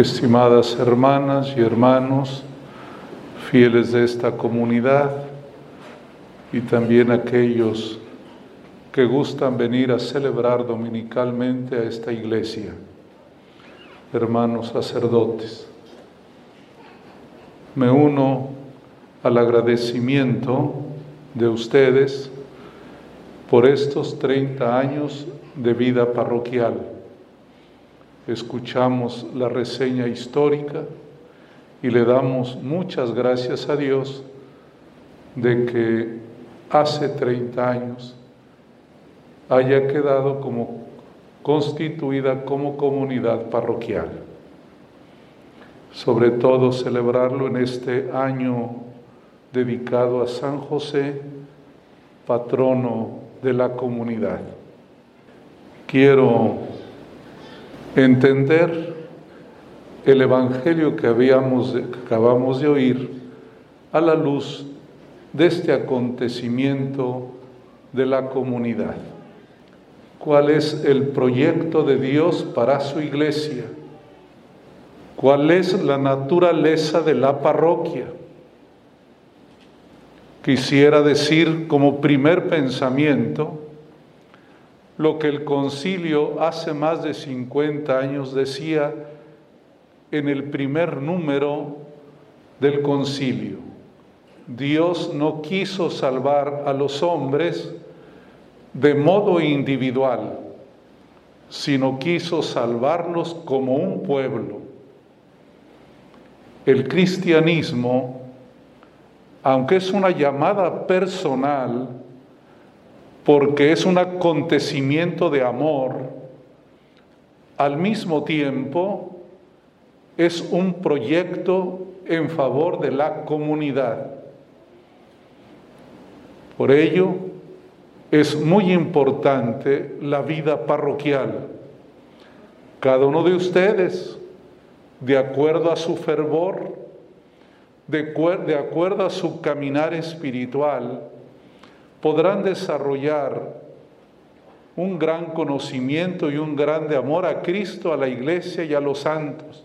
estimadas hermanas y hermanos, fieles de esta comunidad y también aquellos que gustan venir a celebrar dominicalmente a esta iglesia, hermanos sacerdotes. Me uno al agradecimiento de ustedes por estos 30 años de vida parroquial escuchamos la reseña histórica y le damos muchas gracias a Dios de que hace 30 años haya quedado como constituida como comunidad parroquial. Sobre todo celebrarlo en este año dedicado a San José, patrono de la comunidad. Quiero entender el Evangelio que, habíamos, acabamos de oír a la luz de este acontecimiento de la comunidad. ¿Cuál es el proyecto de Dios para su iglesia? ¿Cuál es la naturaleza de la parroquia? Quisiera decir como primer pensamiento lo que el concilio hace más de 50 años decía en el primer número del concilio. Dios no quiso salvar a los hombres de modo individual, sino quiso salvarlos como un pueblo. El cristianismo, aunque es una llamada personal, porque es un acontecimiento de amor, al mismo tiempo es un proyecto en favor de la comunidad. Por ello, es muy importante la vida parroquial. Cada uno de ustedes, de acuerdo a su fervor, de, de acuerdo a su caminar espiritual, podrán desarrollar un gran conocimiento y un grande amor a Cristo, a la iglesia y a los santos.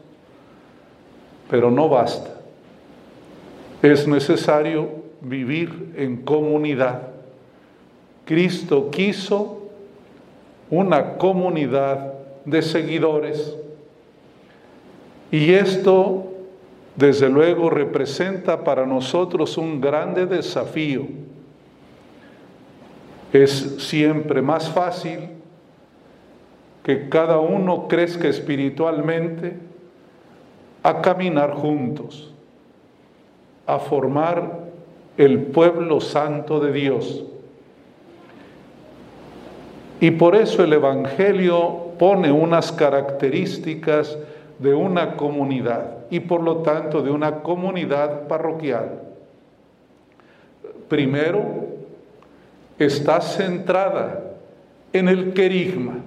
Pero no basta. Es necesario vivir en comunidad. Cristo quiso una comunidad de seguidores. Y esto, desde luego, representa para nosotros un grande desafío es siempre más fácil que cada uno crezca espiritualmente a caminar juntos, a formar el pueblo santo de Dios. Y por eso el Evangelio pone unas características de una comunidad y por lo tanto de una comunidad parroquial. Primero, está centrada en el querigma,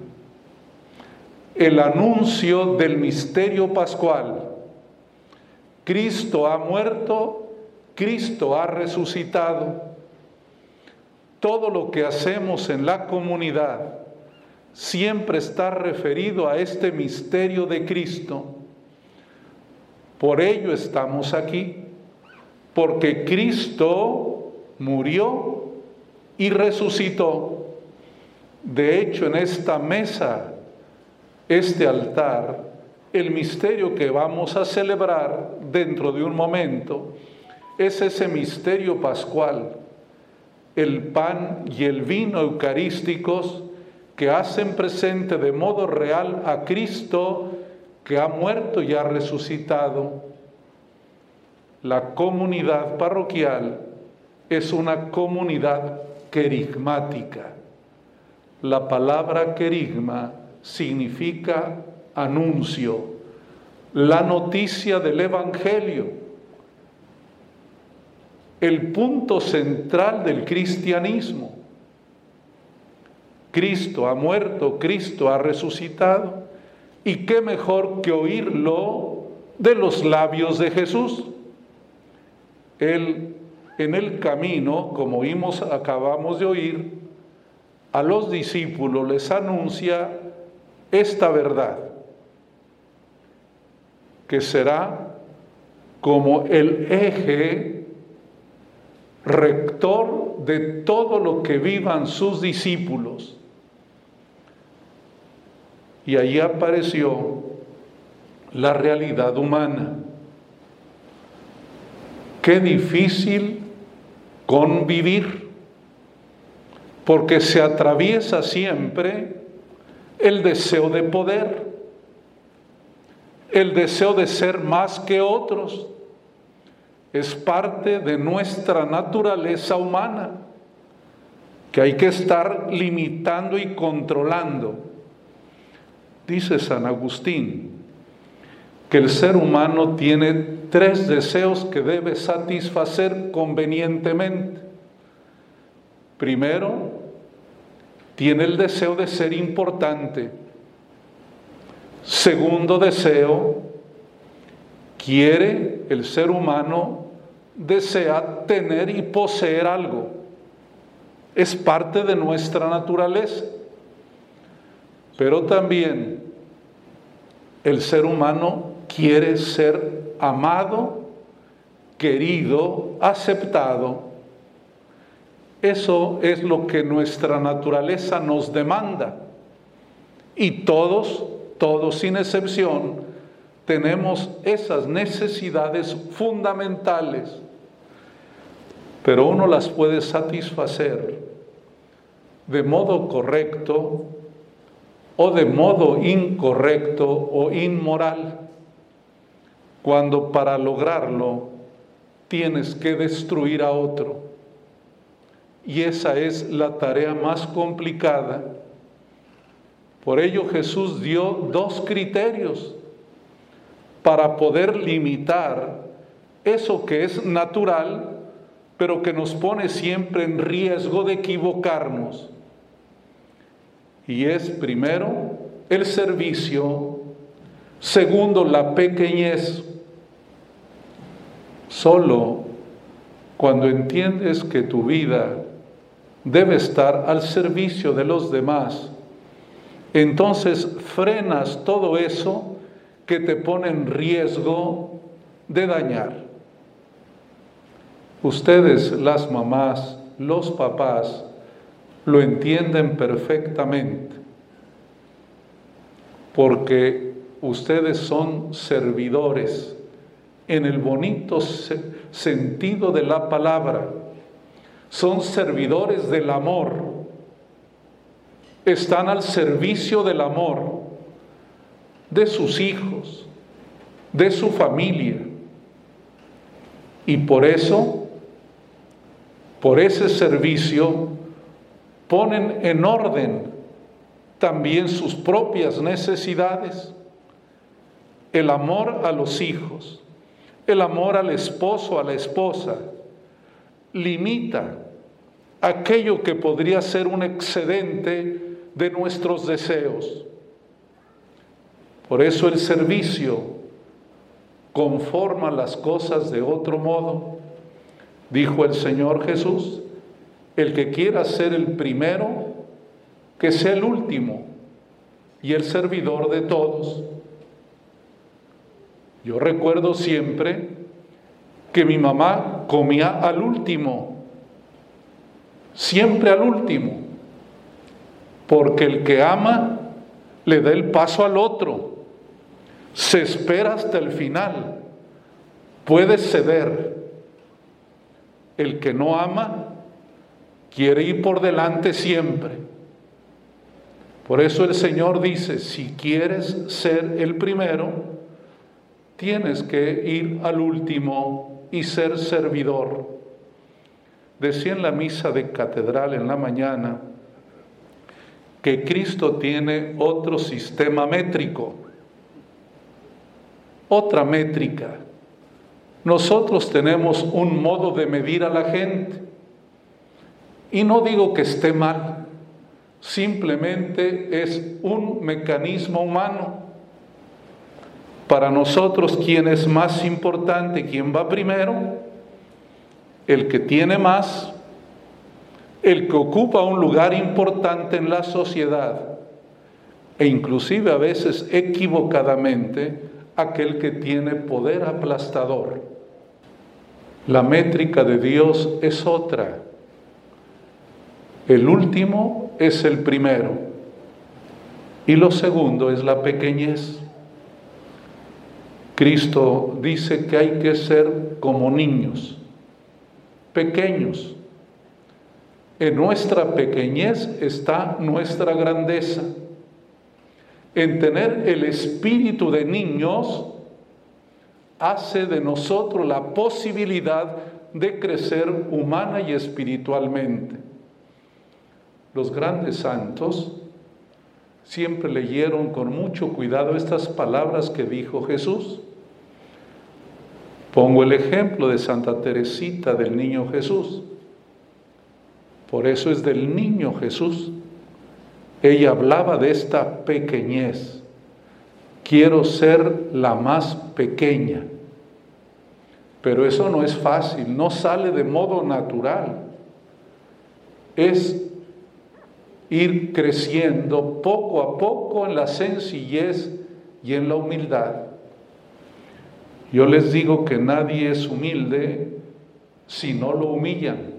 el anuncio del misterio pascual. Cristo ha muerto, Cristo ha resucitado. Todo lo que hacemos en la comunidad siempre está referido a este misterio de Cristo. Por ello estamos aquí, porque Cristo murió y resucitó. De hecho, en esta mesa, este altar, el misterio que vamos a celebrar dentro de un momento es ese misterio pascual, el pan y el vino eucarísticos que hacen presente de modo real a Cristo que ha muerto y ha resucitado. La comunidad parroquial es una comunidad querigmática. La palabra querigma significa anuncio, la noticia del Evangelio, el punto central del cristianismo. Cristo ha muerto, Cristo ha resucitado, y qué mejor que oírlo de los labios de Jesús. Él en el camino, como oímos, acabamos de oír, a los discípulos les anuncia esta verdad. que será como el eje rector de todo lo que vivan sus discípulos. Y allí apareció la realidad humana. Qué difícil convivir, porque se atraviesa siempre el deseo de poder, el deseo de ser más que otros. Es parte de nuestra naturaleza humana que hay que estar limitando y controlando. Dice San Agustín que el ser humano tiene tres deseos que debe satisfacer convenientemente. Primero, tiene el deseo de ser importante. Segundo deseo, quiere el ser humano, desea tener y poseer algo. Es parte de nuestra naturaleza. Pero también el ser humano quiere ser amado, querido, aceptado. Eso es lo que nuestra naturaleza nos demanda. Y todos, todos sin excepción, tenemos esas necesidades fundamentales, pero uno las puede satisfacer de modo correcto o de modo incorrecto o inmoral, cuando para lograrlo tienes que destruir a otro. Y esa es la tarea más complicada. Por ello Jesús dio dos criterios para poder limitar eso que es natural, pero que nos pone siempre en riesgo de equivocarnos. Y es primero el servicio, segundo la pequeñez. Solo cuando entiendes que tu vida debe estar al servicio de los demás, entonces frenas todo eso que te pone en riesgo de dañar. Ustedes, las mamás, los papás, lo entienden perfectamente, porque ustedes son servidores en el bonito sentido de la palabra, son servidores del amor, están al servicio del amor de sus hijos, de su familia. Y por eso, por ese servicio, ponen en orden también sus propias necesidades, el amor a los hijos, el amor al esposo, a la esposa, limita aquello que podría ser un excedente de nuestros deseos. Por eso el servicio conforma las cosas de otro modo. Dijo el Señor Jesús, el que quiera ser el primero, que sea el último y el servidor de todos. Yo recuerdo siempre que mi mamá comía al último, siempre al último, porque el que ama le da el paso al otro, se espera hasta el final, puede ceder. El que no ama quiere ir por delante siempre. Por eso el Señor dice, si quieres ser el primero, tienes que ir al último y ser servidor. Decía en la misa de catedral en la mañana que Cristo tiene otro sistema métrico, otra métrica. Nosotros tenemos un modo de medir a la gente. Y no digo que esté mal, simplemente es un mecanismo humano. Para nosotros, ¿quién es más importante? ¿Quién va primero? El que tiene más, el que ocupa un lugar importante en la sociedad e inclusive a veces equivocadamente aquel que tiene poder aplastador. La métrica de Dios es otra. El último es el primero. Y lo segundo es la pequeñez. Cristo dice que hay que ser como niños, pequeños. En nuestra pequeñez está nuestra grandeza. En tener el espíritu de niños hace de nosotros la posibilidad de crecer humana y espiritualmente. Los grandes santos siempre leyeron con mucho cuidado estas palabras que dijo Jesús. Pongo el ejemplo de Santa Teresita del Niño Jesús. Por eso es del Niño Jesús. Ella hablaba de esta pequeñez. Quiero ser la más pequeña. Pero eso no es fácil, no sale de modo natural. Es ir creciendo poco a poco en la sencillez y en la humildad. Yo les digo que nadie es humilde si no lo humillan.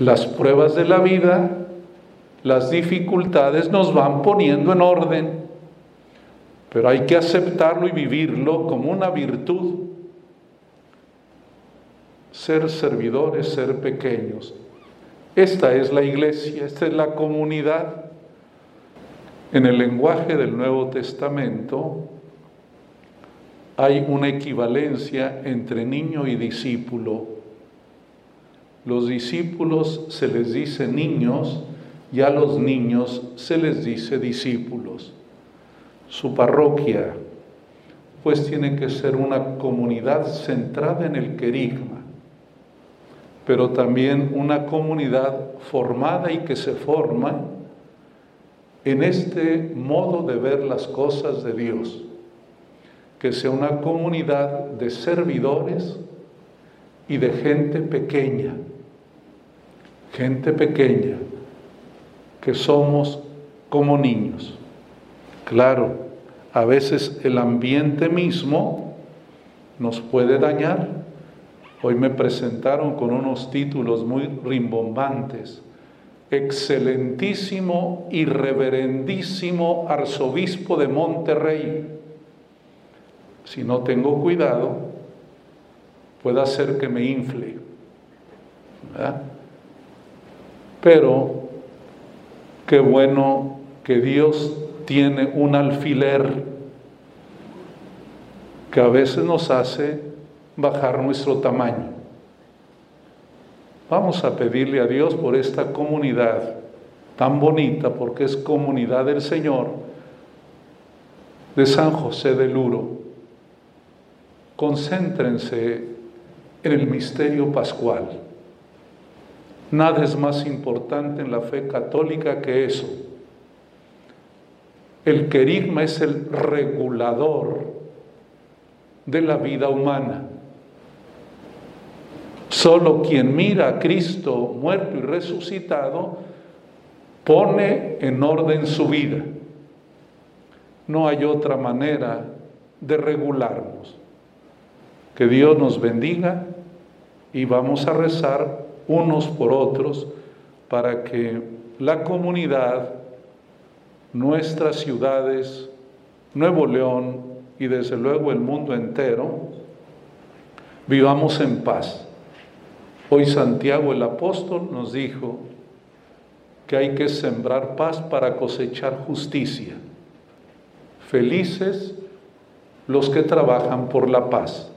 Las pruebas de la vida, las dificultades nos van poniendo en orden, pero hay que aceptarlo y vivirlo como una virtud. Ser servidores, ser pequeños, esta es la iglesia, esta es la comunidad. En el lenguaje del Nuevo Testamento hay una equivalencia entre niño y discípulo. Los discípulos se les dice niños y a los niños se les dice discípulos. Su parroquia pues tiene que ser una comunidad centrada en el querigma pero también una comunidad formada y que se forma en este modo de ver las cosas de Dios, que sea una comunidad de servidores y de gente pequeña, gente pequeña, que somos como niños. Claro, a veces el ambiente mismo nos puede dañar, Hoy me presentaron con unos títulos muy rimbombantes. Excelentísimo y reverendísimo arzobispo de Monterrey. Si no tengo cuidado, puede hacer que me infle. Pero qué bueno que Dios tiene un alfiler que a veces nos hace bajar nuestro tamaño. Vamos a pedirle a Dios por esta comunidad tan bonita, porque es comunidad del Señor, de San José del Luro. Concéntrense en el misterio pascual. Nada es más importante en la fe católica que eso. El querigma es el regulador de la vida humana. Solo quien mira a Cristo muerto y resucitado pone en orden su vida. No hay otra manera de regularnos. Que Dios nos bendiga y vamos a rezar unos por otros para que la comunidad, nuestras ciudades, Nuevo León y desde luego el mundo entero, vivamos en paz. Hoy Santiago el apóstol nos dijo que hay que sembrar paz para cosechar justicia. Felices los que trabajan por la paz.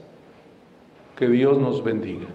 Que Dios nos bendiga.